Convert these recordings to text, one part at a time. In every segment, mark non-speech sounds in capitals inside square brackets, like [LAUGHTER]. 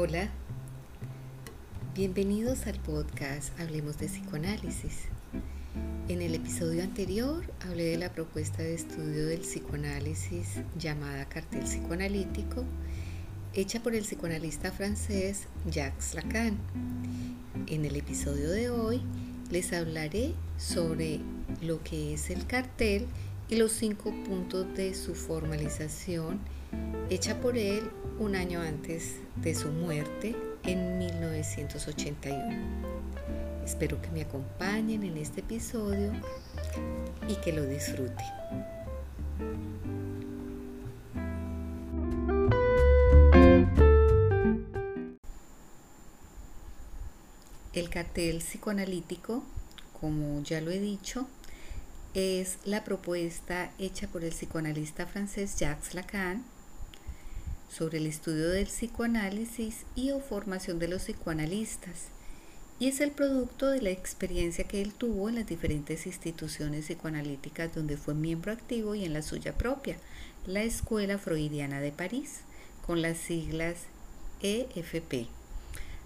Hola, bienvenidos al podcast Hablemos de Psicoanálisis. En el episodio anterior hablé de la propuesta de estudio del psicoanálisis llamada cartel psicoanalítico, hecha por el psicoanalista francés Jacques Lacan. En el episodio de hoy les hablaré sobre lo que es el cartel y los cinco puntos de su formalización hecha por él un año antes de su muerte en 1981. Espero que me acompañen en este episodio y que lo disfruten. El cartel psicoanalítico, como ya lo he dicho, es la propuesta hecha por el psicoanalista francés Jacques Lacan sobre el estudio del psicoanálisis y o formación de los psicoanalistas y es el producto de la experiencia que él tuvo en las diferentes instituciones psicoanalíticas donde fue miembro activo y en la suya propia, la Escuela Freudiana de París, con las siglas EFP.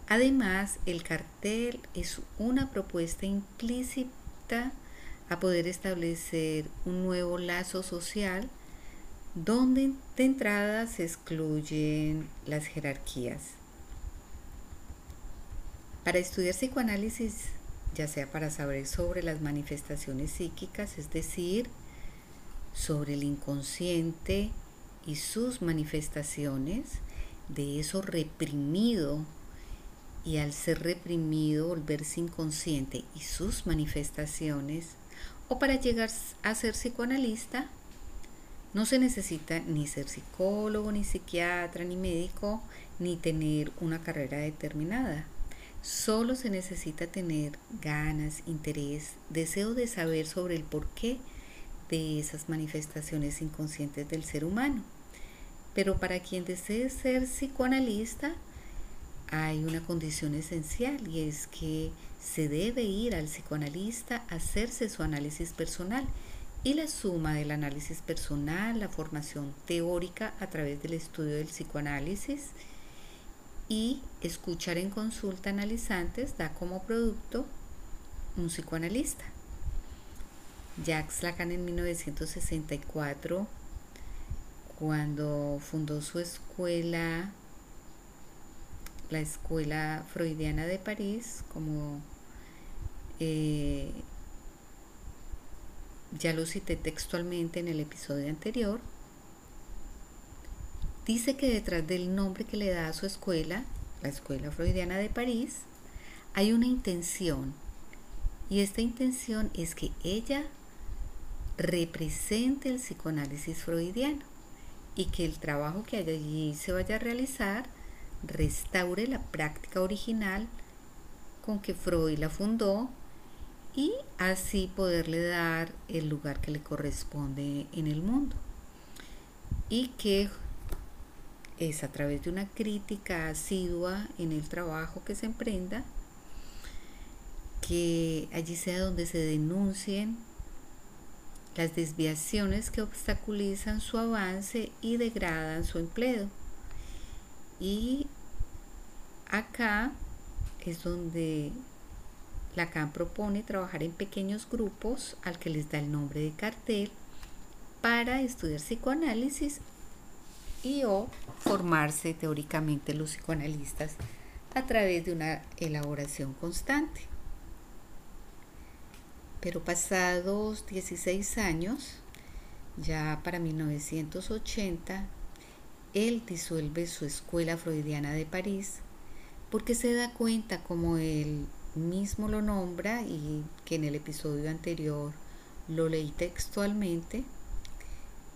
Además, el cartel es una propuesta implícita a poder establecer un nuevo lazo social donde de entrada se excluyen las jerarquías. Para estudiar psicoanálisis, ya sea para saber sobre las manifestaciones psíquicas, es decir, sobre el inconsciente y sus manifestaciones, de eso reprimido y al ser reprimido volverse inconsciente y sus manifestaciones, o para llegar a ser psicoanalista, no se necesita ni ser psicólogo, ni psiquiatra, ni médico, ni tener una carrera determinada. Solo se necesita tener ganas, interés, deseo de saber sobre el porqué de esas manifestaciones inconscientes del ser humano. Pero para quien desee ser psicoanalista, hay una condición esencial y es que se debe ir al psicoanalista a hacerse su análisis personal y la suma del análisis personal, la formación teórica a través del estudio del psicoanálisis y escuchar en consulta analizantes da como producto un psicoanalista. Jacques Lacan en 1964, cuando fundó su escuela, la Escuela Freudiana de París, como eh, ya lo cité textualmente en el episodio anterior, dice que detrás del nombre que le da a su escuela, la Escuela Freudiana de París, hay una intención. Y esta intención es que ella represente el psicoanálisis freudiano y que el trabajo que allí se vaya a realizar restaure la práctica original con que Freud la fundó y así poderle dar el lugar que le corresponde en el mundo. Y que es a través de una crítica asidua en el trabajo que se emprenda, que allí sea donde se denuncien las desviaciones que obstaculizan su avance y degradan su empleo. Y acá es donde Lacan propone trabajar en pequeños grupos al que les da el nombre de cartel para estudiar psicoanálisis y o formarse teóricamente los psicoanalistas a través de una elaboración constante. Pero pasados 16 años, ya para 1980, él disuelve su escuela freudiana de París porque se da cuenta como él mismo lo nombra y que en el episodio anterior lo leí textualmente,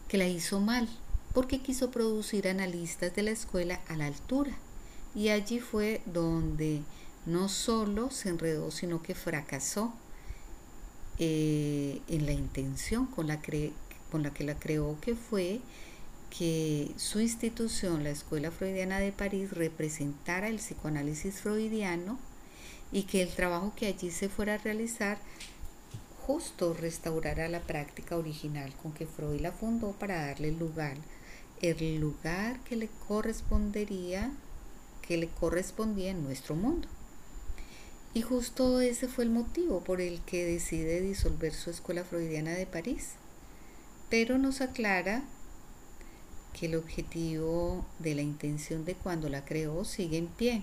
que la hizo mal porque quiso producir analistas de la escuela a la altura. Y allí fue donde no solo se enredó, sino que fracasó eh, en la intención con la, con la que la creó, que fue que su institución, la Escuela Freudiana de París, representara el psicoanálisis freudiano y que el trabajo que allí se fuera a realizar justo restaurara la práctica original con que Freud la fundó para darle lugar, el lugar que le correspondería, que le correspondía en nuestro mundo. Y justo ese fue el motivo por el que decide disolver su escuela freudiana de París. Pero nos aclara que el objetivo de la intención de cuando la creó sigue en pie.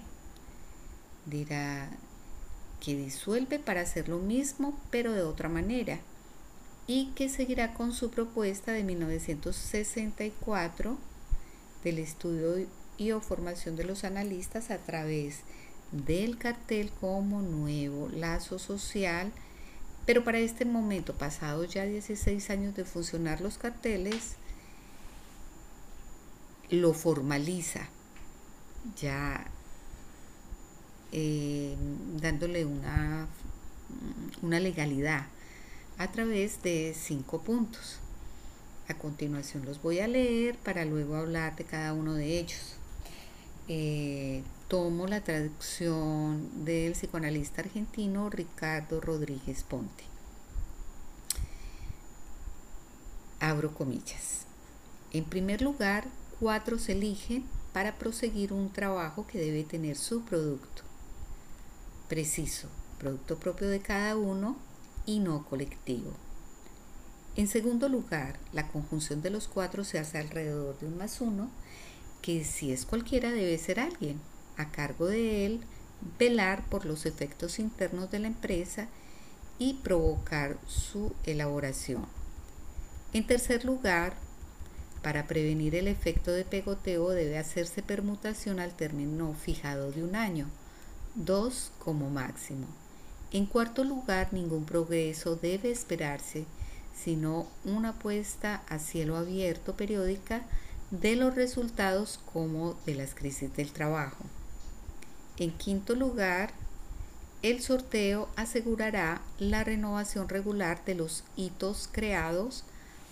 Dirá que disuelve para hacer lo mismo, pero de otra manera, y que seguirá con su propuesta de 1964 del estudio y o formación de los analistas a través del cartel como nuevo lazo social, pero para este momento, pasados ya 16 años de funcionar los carteles, lo formaliza, ya eh, dándole una, una legalidad a través de cinco puntos. A continuación los voy a leer para luego hablar de cada uno de ellos. Eh, tomo la traducción del psicoanalista argentino Ricardo Rodríguez Ponte. Abro comillas. En primer lugar, cuatro se eligen para proseguir un trabajo que debe tener su producto. Preciso, producto propio de cada uno y no colectivo. En segundo lugar, la conjunción de los cuatro se hace alrededor de un más uno, que si es cualquiera debe ser alguien, a cargo de él velar por los efectos internos de la empresa y provocar su elaboración. En tercer lugar, para prevenir el efecto de pegoteo debe hacerse permutación al término fijado de un año, dos como máximo. En cuarto lugar, ningún progreso debe esperarse, sino una puesta a cielo abierto periódica de los resultados como de las crisis del trabajo. En quinto lugar, el sorteo asegurará la renovación regular de los hitos creados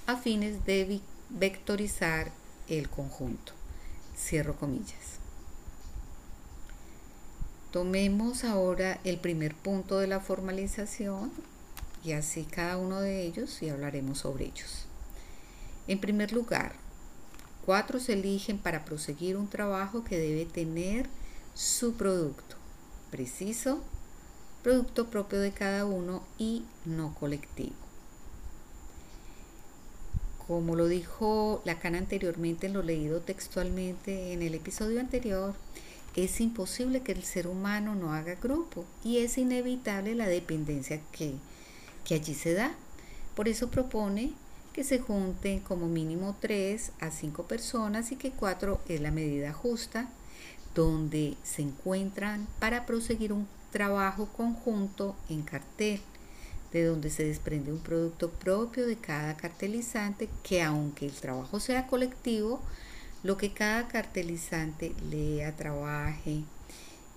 a fines de vectorizar el conjunto. Cierro comillas. Tomemos ahora el primer punto de la formalización y así cada uno de ellos y hablaremos sobre ellos. En primer lugar, cuatro se eligen para proseguir un trabajo que debe tener su producto preciso, producto propio de cada uno y no colectivo. Como lo dijo Lacan anteriormente en lo leído textualmente en el episodio anterior, es imposible que el ser humano no haga grupo y es inevitable la dependencia que, que allí se da. Por eso propone que se junten como mínimo tres a cinco personas y que cuatro es la medida justa, donde se encuentran para proseguir un trabajo conjunto en cartel de donde se desprende un producto propio de cada cartelizante que aunque el trabajo sea colectivo, lo que cada cartelizante lea, trabaje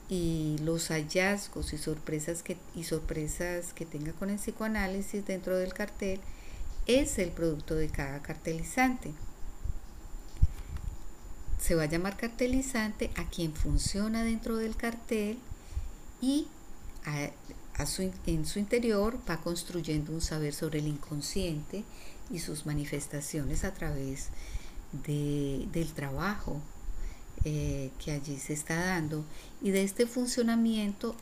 y los hallazgos y sorpresas que, y sorpresas que tenga con el psicoanálisis dentro del cartel es el producto de cada cartelizante. Se va a llamar cartelizante a quien funciona dentro del cartel y a, en su interior va construyendo un saber sobre el inconsciente y sus manifestaciones a través del trabajo eh, que allí se está dando y de este funcionamiento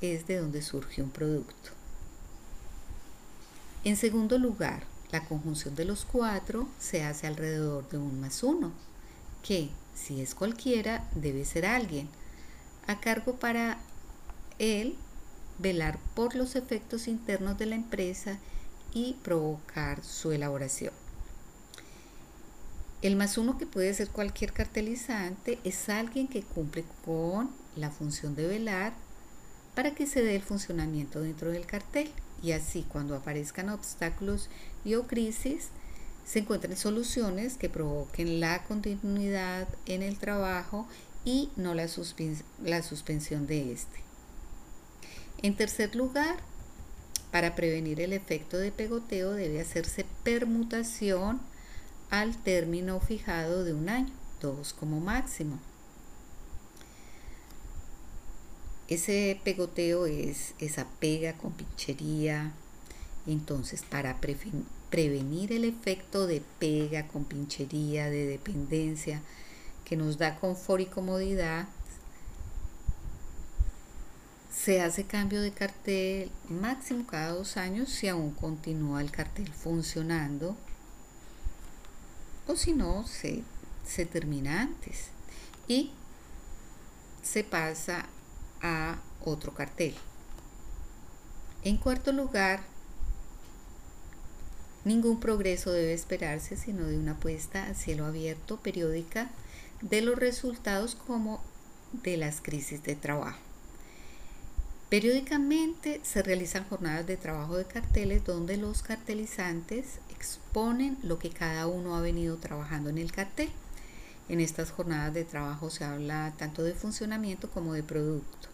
es de donde surge un producto. En segundo lugar, la conjunción de los cuatro se hace alrededor de un más uno, que si es cualquiera debe ser alguien, a cargo para él velar por los efectos internos de la empresa y provocar su elaboración. El más uno que puede ser cualquier cartelizante es alguien que cumple con la función de velar para que se dé el funcionamiento dentro del cartel y así cuando aparezcan obstáculos y o crisis se encuentren soluciones que provoquen la continuidad en el trabajo y no la, la suspensión de este. En tercer lugar, para prevenir el efecto de pegoteo debe hacerse permutación al término fijado de un año, dos como máximo. Ese pegoteo es esa pega con pinchería. Entonces, para prevenir el efecto de pega con pinchería, de dependencia, que nos da confort y comodidad, se hace cambio de cartel máximo cada dos años si aún continúa el cartel funcionando o si no se, se termina antes y se pasa a otro cartel. En cuarto lugar, ningún progreso debe esperarse sino de una puesta a cielo abierto periódica de los resultados como de las crisis de trabajo. Periódicamente se realizan jornadas de trabajo de carteles donde los cartelizantes exponen lo que cada uno ha venido trabajando en el cartel. En estas jornadas de trabajo se habla tanto de funcionamiento como de producto.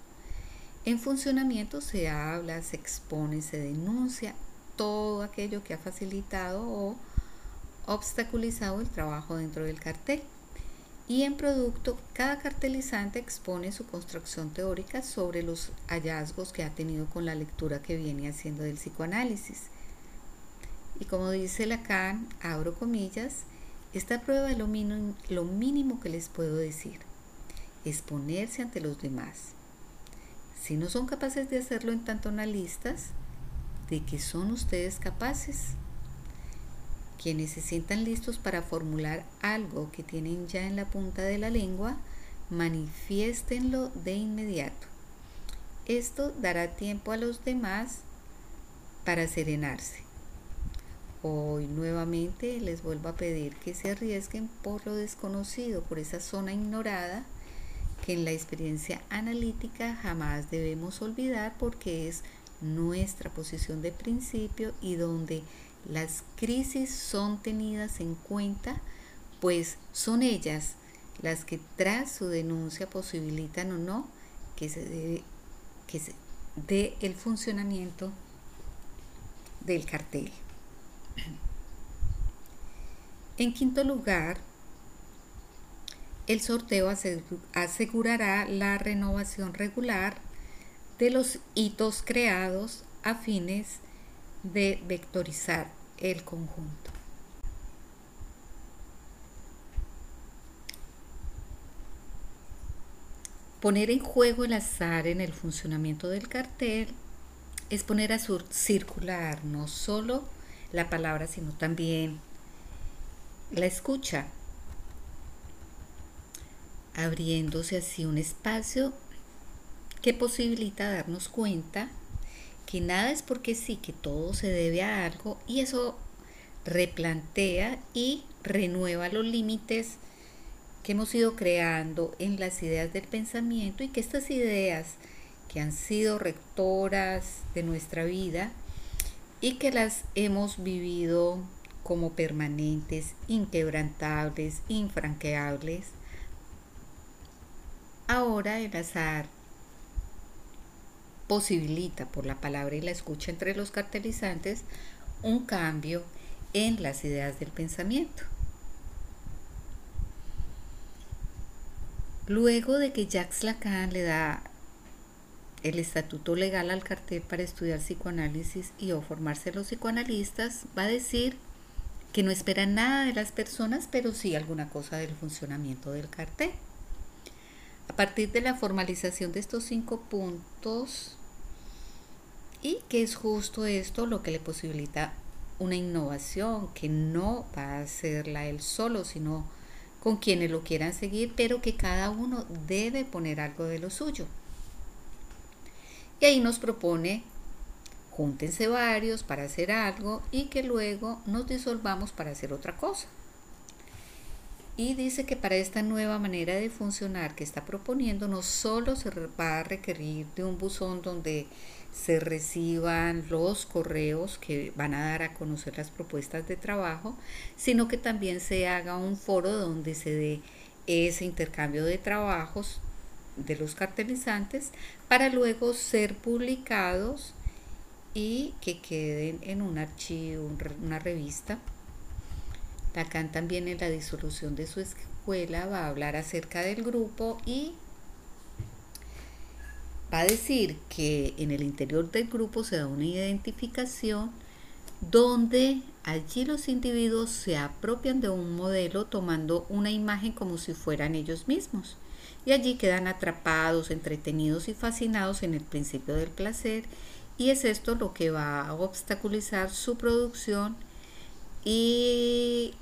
En funcionamiento se habla, se expone, se denuncia todo aquello que ha facilitado o obstaculizado el trabajo dentro del cartel. Y en producto, cada cartelizante expone su construcción teórica sobre los hallazgos que ha tenido con la lectura que viene haciendo del psicoanálisis. Y como dice Lacan, abro comillas, esta prueba es lo mínimo, lo mínimo que les puedo decir, exponerse ante los demás. Si no son capaces de hacerlo en tanto analistas, ¿de qué son ustedes capaces? Quienes se sientan listos para formular algo que tienen ya en la punta de la lengua, manifiéstenlo de inmediato. Esto dará tiempo a los demás para serenarse. Hoy nuevamente les vuelvo a pedir que se arriesguen por lo desconocido, por esa zona ignorada que en la experiencia analítica jamás debemos olvidar porque es nuestra posición de principio y donde las crisis son tenidas en cuenta, pues son ellas las que tras su denuncia posibilitan o no que se se dé el funcionamiento del cartel. [CLEARS THROAT] En quinto lugar, el sorteo asegurará la renovación regular de los hitos creados a fines de vectorizar el conjunto. Poner en juego el azar en el funcionamiento del cartel es poner a circular no solo la palabra, sino también la escucha, abriéndose así un espacio que posibilita darnos cuenta que nada es porque sí, que todo se debe a algo y eso replantea y renueva los límites que hemos ido creando en las ideas del pensamiento y que estas ideas que han sido rectoras de nuestra vida y que las hemos vivido como permanentes, inquebrantables, infranqueables, ahora el azar posibilita por la palabra y la escucha entre los cartelizantes un cambio en las ideas del pensamiento. Luego de que Jacques Lacan le da el estatuto legal al cartel para estudiar psicoanálisis y o formarse los psicoanalistas, va a decir que no espera nada de las personas, pero sí alguna cosa del funcionamiento del cartel. A partir de la formalización de estos cinco puntos, y que es justo esto lo que le posibilita una innovación que no va a hacerla él solo, sino con quienes lo quieran seguir, pero que cada uno debe poner algo de lo suyo. Y ahí nos propone, júntense varios para hacer algo y que luego nos disolvamos para hacer otra cosa. Y dice que para esta nueva manera de funcionar que está proponiendo no solo se va a requerir de un buzón donde se reciban los correos que van a dar a conocer las propuestas de trabajo, sino que también se haga un foro donde se dé ese intercambio de trabajos de los cartelizantes para luego ser publicados y que queden en un archivo, una revista. Lacan también en la disolución de su escuela va a hablar acerca del grupo y va a decir que en el interior del grupo se da una identificación donde allí los individuos se apropian de un modelo tomando una imagen como si fueran ellos mismos y allí quedan atrapados, entretenidos y fascinados en el principio del placer y es esto lo que va a obstaculizar su producción y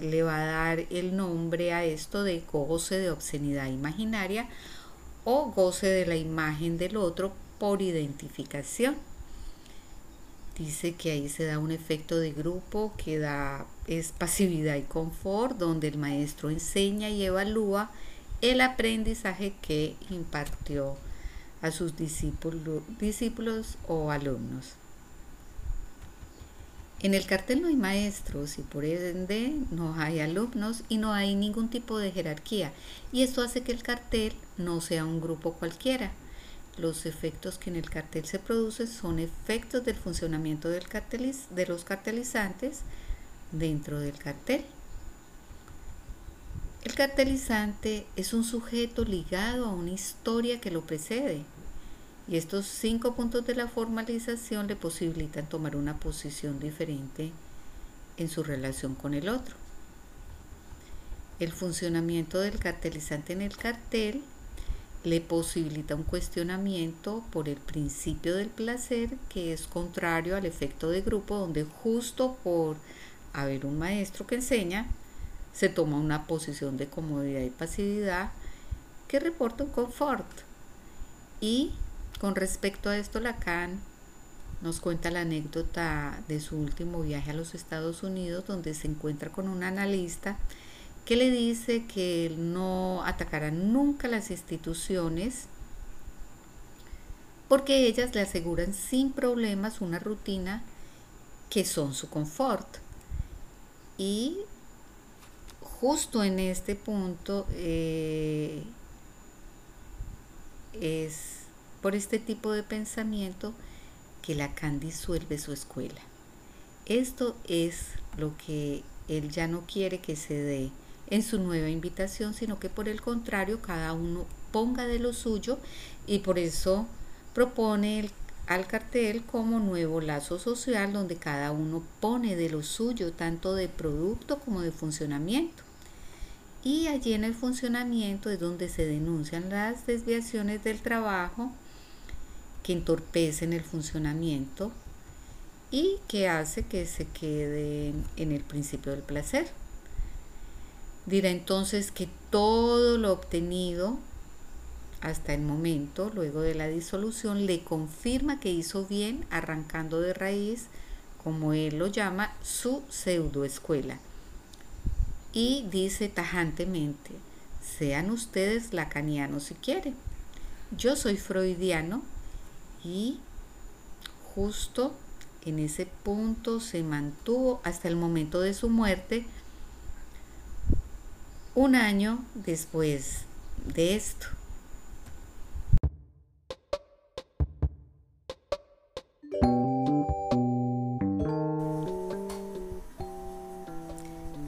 le va a dar el nombre a esto de goce de obscenidad imaginaria o goce de la imagen del otro por identificación. Dice que ahí se da un efecto de grupo que da es pasividad y confort, donde el maestro enseña y evalúa el aprendizaje que impartió a sus discípulos, discípulos o alumnos. En el cartel no hay maestros y por ende no hay alumnos y no hay ningún tipo de jerarquía. Y esto hace que el cartel no sea un grupo cualquiera. Los efectos que en el cartel se producen son efectos del funcionamiento del de los cartelizantes dentro del cartel. El cartelizante es un sujeto ligado a una historia que lo precede y estos cinco puntos de la formalización le posibilitan tomar una posición diferente en su relación con el otro. El funcionamiento del cartelizante en el cartel le posibilita un cuestionamiento por el principio del placer que es contrario al efecto de grupo donde justo por haber un maestro que enseña se toma una posición de comodidad y pasividad que reporta un confort. Y con respecto a esto, Lacan nos cuenta la anécdota de su último viaje a los Estados Unidos, donde se encuentra con un analista que le dice que no atacará nunca las instituciones porque ellas le aseguran sin problemas una rutina que son su confort. Y justo en este punto eh, es por este tipo de pensamiento que Lacan disuelve su escuela. Esto es lo que él ya no quiere que se dé en su nueva invitación, sino que por el contrario cada uno ponga de lo suyo y por eso propone al cartel como nuevo lazo social donde cada uno pone de lo suyo, tanto de producto como de funcionamiento. Y allí en el funcionamiento es donde se denuncian las desviaciones del trabajo, que entorpecen el funcionamiento y que hace que se quede en el principio del placer. Dirá entonces que todo lo obtenido hasta el momento, luego de la disolución, le confirma que hizo bien arrancando de raíz, como él lo llama, su pseudoescuela. Y dice tajantemente, sean ustedes lacanianos si quieren. Yo soy freudiano y justo en ese punto se mantuvo hasta el momento de su muerte, un año después de esto.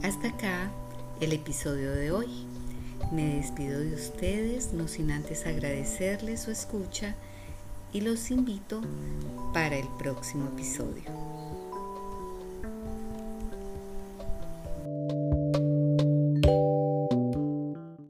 Hasta acá el episodio de hoy. Me despido de ustedes, no sin antes agradecerles su escucha y los invito para el próximo episodio.